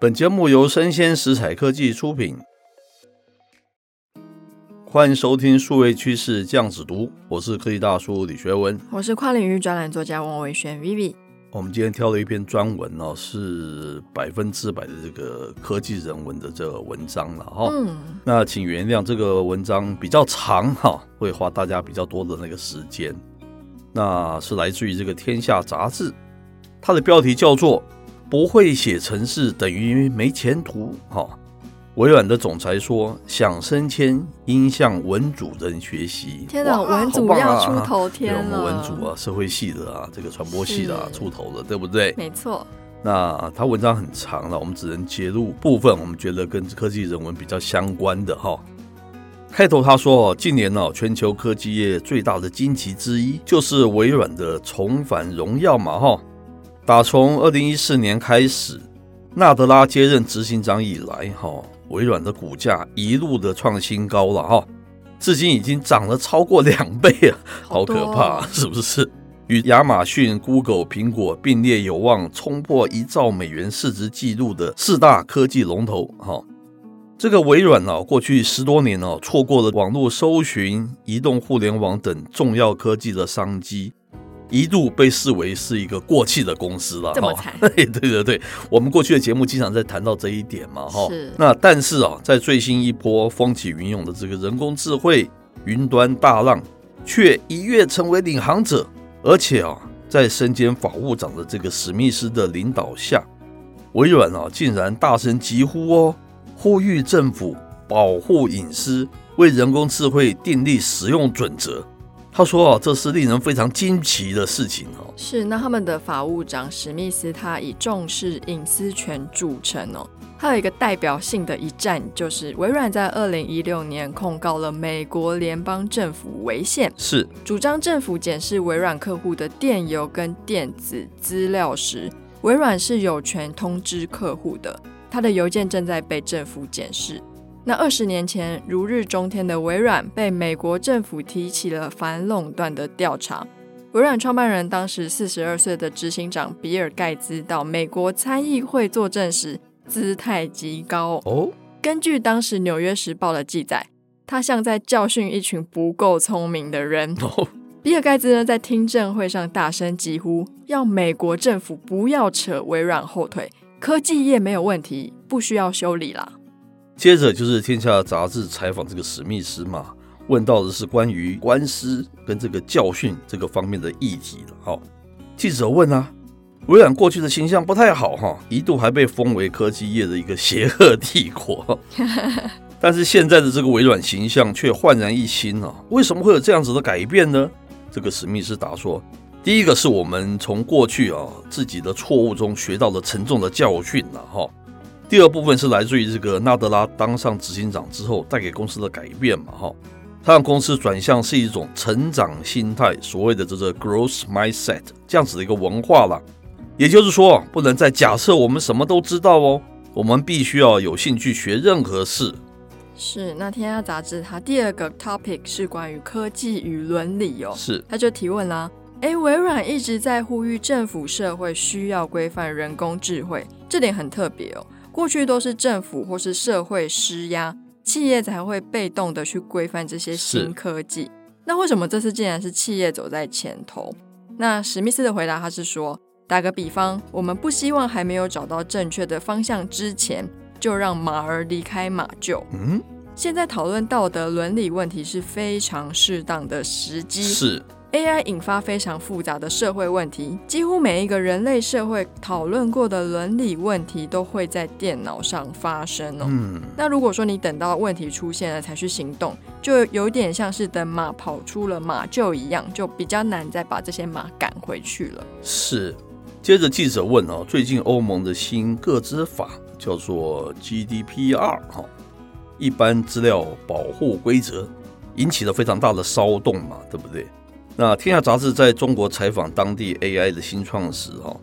本节目由生鲜食材科技出品，欢迎收听数位趋势酱子读，我是科技大叔李学文，我是跨领域专栏作家王维轩 Vivi。我们今天挑了一篇专文哦，是百分之百的这个科技人文的这个文章了哈。嗯，那请原谅这个文章比较长哈，会花大家比较多的那个时间。那是来自于这个《天下》杂志，它的标题叫做。不会写程式等于没前途。哈，微软的总裁说：“想升迁，应向文主人学习。”天哪，文主要出头天了！我们文主啊，社会系的啊，这个传播系的啊，出头了，对不对？没错。那他文章很长了，我们只能截录部分，我们觉得跟科技人文比较相关的哈。开头他说：“近年呢，全球科技业最大的惊奇之一，就是微软的重返荣耀嘛，哈。”打从二零一四年开始，纳德拉接任执行长以来，哈，微软的股价一路的创新高了，哈，至今已经涨了超过两倍啊，好可怕，是不是？与亚马逊、Google、苹果并列有望冲破一兆美元市值纪录的四大科技龙头，哈，这个微软呢，过去十多年呢，错过了网络搜寻、移动互联网等重要科技的商机。一度被视为是一个过气的公司了，这么惨？对对对，我们过去的节目经常在谈到这一点嘛，哈。是。那但是啊，在最新一波风起云涌的这个人工智慧云端大浪，却一跃成为领航者，而且啊，在身兼法务长的这个史密斯的领导下，微软啊竟然大声疾呼哦，呼吁政府保护隐私，为人工智慧订立使用准则。他说：“哦，这是令人非常惊奇的事情哦。是，那他们的法务长史密斯，他以重视隐私权著称哦。他有一个代表性的一战，就是微软在二零一六年控告了美国联邦政府违宪，是主张政府检视微软客户的电邮跟电子资料时，微软是有权通知客户的，他的邮件正在被政府检视。”那二十年前，如日中天的微软被美国政府提起了反垄断的调查。微软创办人当时四十二岁的执行长比尔盖茨到美国参议会作证时，姿态极高哦。根据当时《纽约时报》的记载，他像在教训一群不够聪明的人。哦、比尔盖茨呢，在听证会上大声疾呼，要美国政府不要扯微软后腿，科技业没有问题，不需要修理啦。接着就是《天下》杂志采访这个史密斯嘛，问到的是关于官司跟这个教训这个方面的议题了。好，记者问啊，微软过去的形象不太好哈，一度还被封为科技业的一个邪恶帝国。但是现在的这个微软形象却焕然一新啊，为什么会有这样子的改变呢？这个史密斯答说，第一个是我们从过去啊自己的错误中学到了沉重的教训了哈。第二部分是来自于这个纳德拉当上执行长之后带给公司的改变嘛，哈，他让公司转向是一种成长心态，所谓的这个 growth mindset 这样子的一个文化了。也就是说，不能再假设我们什么都知道哦，我们必须要有兴趣学任何事。是，那天下杂志它第二个 topic 是关于科技与伦理哦，是，他就提问啦，哎，微软一直在呼吁政府社会需要规范人工智慧，这点很特别哦。过去都是政府或是社会施压，企业才会被动的去规范这些新科技。那为什么这次竟然是企业走在前头？那史密斯的回答他是说，打个比方，我们不希望还没有找到正确的方向之前，就让马儿离开马厩。嗯，现在讨论道德伦理问题是非常适当的时机。是。AI 引发非常复杂的社会问题，几乎每一个人类社会讨论过的伦理问题都会在电脑上发生哦。嗯，那如果说你等到问题出现了才去行动，就有点像是等马跑出了马厩一样，就比较难再把这些马赶回去了。是，接着记者问哦，最近欧盟的新个资法叫做 GDPR 哈，一般资料保护规则引起了非常大的骚动嘛，对不对？那天下杂志在中国采访当地 AI 的新创时哈，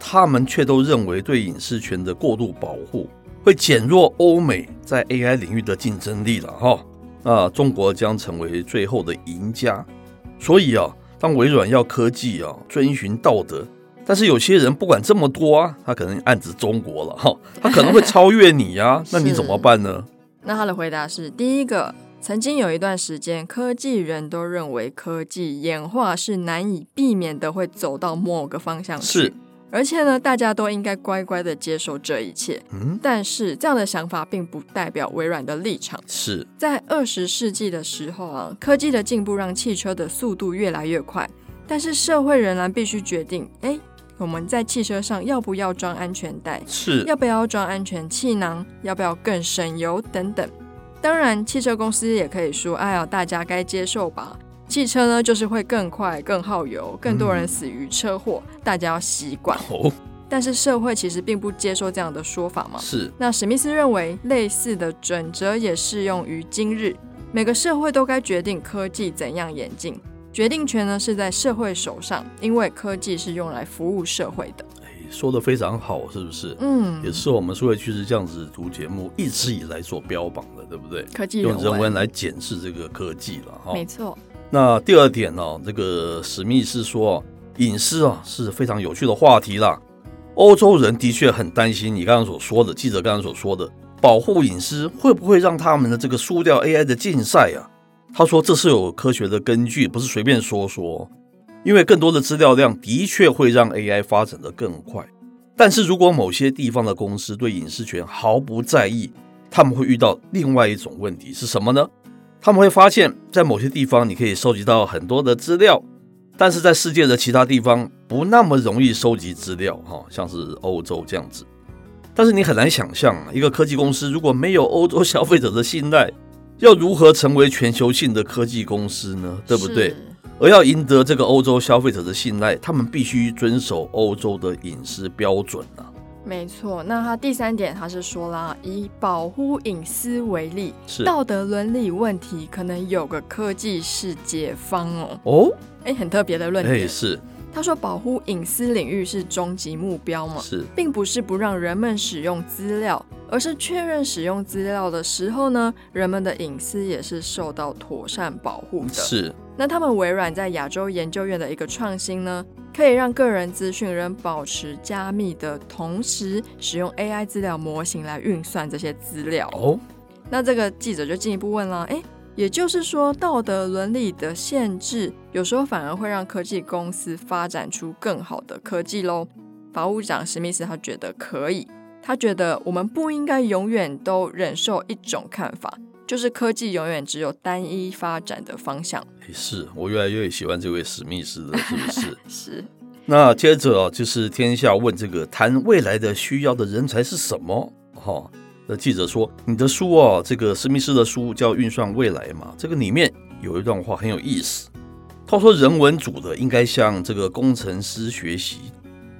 他们却都认为对隐私权的过度保护会减弱欧美在 AI 领域的竞争力了哈。那中国将成为最后的赢家。所以啊，当微软要科技啊遵循道德。但是有些人不管这么多啊，他可能暗指中国了哈，他可能会超越你呀、啊，那你怎么办呢？那他的回答是：第一个，曾经有一段时间，科技人都认为科技演化是难以避免的，会走到某个方向去，是，而且呢，大家都应该乖乖的接受这一切。嗯，但是这样的想法并不代表微软的立场。是在二十世纪的时候啊，科技的进步让汽车的速度越来越快，但是社会仍然必须决定，哎。我们在汽车上要不要装安全带？是，要不要装安全气囊？要不要更省油？等等。当然，汽车公司也可以说：“哎呀，大家该接受吧。汽车呢，就是会更快、更耗油，更多人死于车祸，嗯、大家要习惯。”哦。但是社会其实并不接受这样的说法嘛。是。那史密斯认为，类似的准则也适用于今日，每个社会都该决定科技怎样演进。决定权呢是在社会手上，因为科技是用来服务社会的。哎，说的非常好，是不是？嗯，也是我们数位趋势这样子读节目一直以来所标榜的，对不对？科技用人文来检视这个科技了，哈。没错。那第二点呢、哦，这个史密斯说，隐私啊是非常有趣的话题啦。欧洲人的确很担心你刚刚所说的，记者刚刚所说的，保护隐私会不会让他们的这个输掉 AI 的竞赛啊？他说：“这是有科学的根据，不是随便说说。因为更多的资料量的确会让 AI 发展得更快。但是如果某些地方的公司对隐私权毫不在意，他们会遇到另外一种问题是什么呢？他们会发现，在某些地方你可以收集到很多的资料，但是在世界的其他地方不那么容易收集资料，哈，像是欧洲这样子。但是你很难想象，一个科技公司如果没有欧洲消费者的信赖。”要如何成为全球性的科技公司呢？对不对？而要赢得这个欧洲消费者的信赖，他们必须遵守欧洲的隐私标准啊。没错，那他第三点，他是说啦，以保护隐私为例，是道德伦理问题可能有个科技式解方哦。哦，哎，很特别的论点。哎，是。他说：“保护隐私领域是终极目标嘛？是，并不是不让人们使用资料，而是确认使用资料的时候呢，人们的隐私也是受到妥善保护的。是。那他们微软在亚洲研究院的一个创新呢，可以让个人资讯仍保持加密的同时，使用 AI 资料模型来运算这些资料。哦，那这个记者就进一步问了：诶。也就是说，道德伦理的限制有时候反而会让科技公司发展出更好的科技喽。法务长史密斯他觉得可以，他觉得我们不应该永远都忍受一种看法，就是科技永远只有单一发展的方向。是我越来越喜欢这位史密斯了，是不是？是。那接着啊，就是天下问这个谈未来的需要的人才是什么？哈。的记者说：“你的书哦，这个史密斯的书叫《运算未来》嘛，这个里面有一段话很有意思。他说，人文组的应该向这个工程师学习，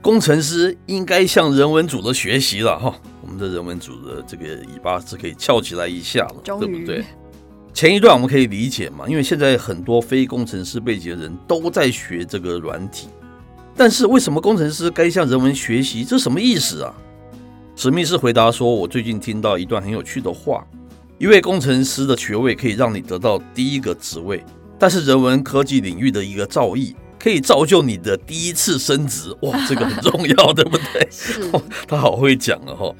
工程师应该向人文组的学习了哈。我们的人文组的这个尾巴是可以翘起来一下了，对不对？前一段我们可以理解嘛，因为现在很多非工程师背景的人都在学这个软体，但是为什么工程师该向人文学习？这什么意思啊？”史密斯回答说：“我最近听到一段很有趣的话，一位工程师的学位可以让你得到第一个职位，但是人文科技领域的一个造诣可以造就你的第一次升职。哇，这个很重要，对不对？是，他好会讲了哈。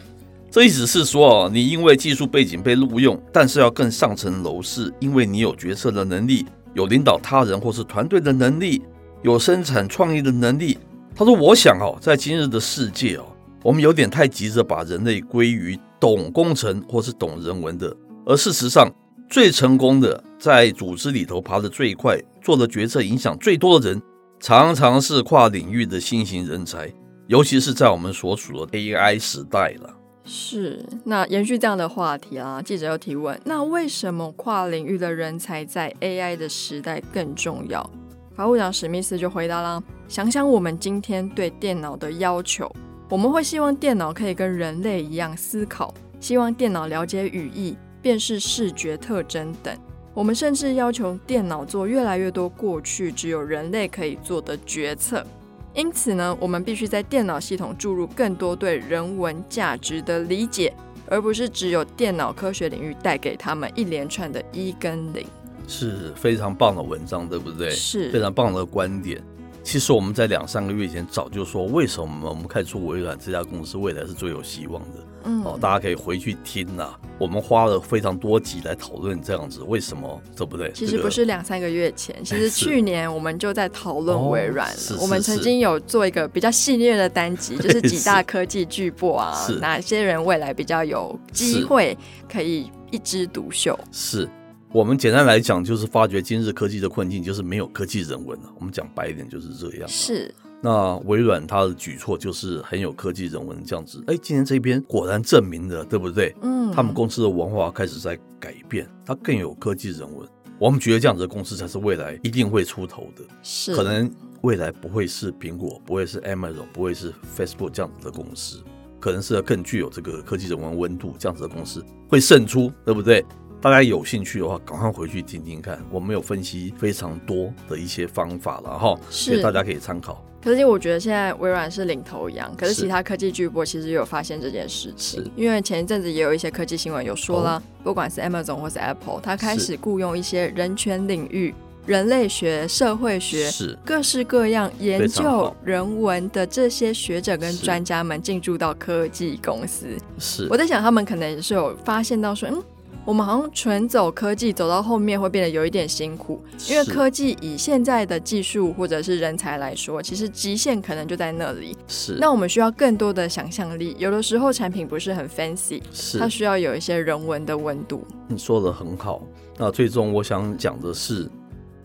这意思是说啊，你因为技术背景被录用，但是要更上层楼，是因为你有决策的能力，有领导他人或是团队的能力，有生产创意的能力。他说，我想哦，在今日的世界哦。”我们有点太急着把人类归于懂工程或是懂人文的，而事实上，最成功的在组织里头爬得最快、做的决策影响最多的人，常常是跨领域的新型人才，尤其是在我们所处的 AI 时代了。是，那延续这样的话题啊，记者又提问：那为什么跨领域的人才在 AI 的时代更重要？法务长史密斯就回答啦：“想想我们今天对电脑的要求，我们会希望电脑可以跟人类一样思考，希望电脑了解语义、辨识视觉特征等。我们甚至要求电脑做越来越多过去只有人类可以做的决策。因此呢，我们必须在电脑系统注入更多对人文价值的理解，而不是只有电脑科学领域带给他们一连串的一跟零。”是非常棒的文章，对不对？是非常棒的观点。其实我们在两三个月前早就说，为什么我们看出微软这家公司未来是最有希望的。嗯，哦，大家可以回去听呐。我们花了非常多集来讨论这样子，为什么，对不对？其实不是两三个月前，其实去年我们就在讨论微软了。是我们曾经有做一个比较系列的单集，就是几大科技巨擘啊，哪些人未来比较有机会可以一枝独秀。是。我们简单来讲，就是发觉今日科技的困境就是没有科技人文了。我们讲白一点就是这样。是。那微软它的举措就是很有科技人文这样子。哎，今天这边果然证明了，对不对？嗯。他们公司的文化开始在改变，它更有科技人文。我们觉得这样子的公司才是未来一定会出头的。是。可能未来不会是苹果，不会是 Amazon，不会是 Facebook 这样子的公司，可能是更具有这个科技人文温度这样子的公司会胜出，对不对？大家有兴趣的话，赶快回去听听看。我们有分析非常多的一些方法了哈，所以大家可以参考。可是我觉得现在微软是领头羊，可是其他科技巨擘其实也有发现这件事情。因为前一阵子也有一些科技新闻有说了，哦、不管是 Amazon 或是 Apple，它开始雇佣一些人权领域、人类学、社会学、是各式各样研究人文的这些学者跟专家们进驻到科技公司。是，我在想他们可能也是有发现到说，嗯。我们好像纯走科技，走到后面会变得有一点辛苦，因为科技以现在的技术或者是人才来说，其实极限可能就在那里。是，那我们需要更多的想象力。有的时候产品不是很 fancy，是，它需要有一些人文的温度。你说的很好。那最终我想讲的是，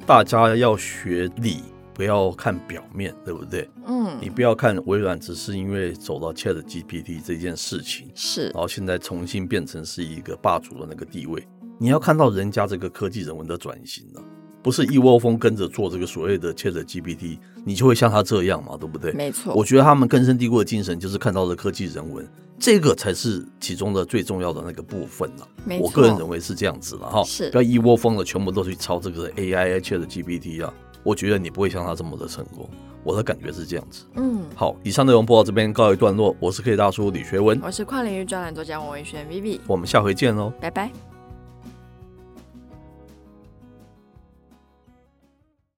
大家要学理。不要看表面，对不对？嗯，你不要看微软，只是因为走到 ChatGPT 这件事情，是，然后现在重新变成是一个霸主的那个地位。你要看到人家这个科技人文的转型了，不是一窝蜂跟着做这个所谓的 ChatGPT，你就会像他这样嘛，对不对？没错。我觉得他们根深蒂固的精神就是看到了科技人文，这个才是其中的最重要的那个部分了。我个人认为是这样子了哈，是，不要一窝蜂的全部都去抄这个 AI ChatGPT 啊。我觉得你不会像他这么的成功，我的感觉是这样子。嗯，好，以上内容播到这边告一段落。我是科技大叔李学文，我是跨领域专栏作家王文轩 Vivi，我们下回见喽，拜拜。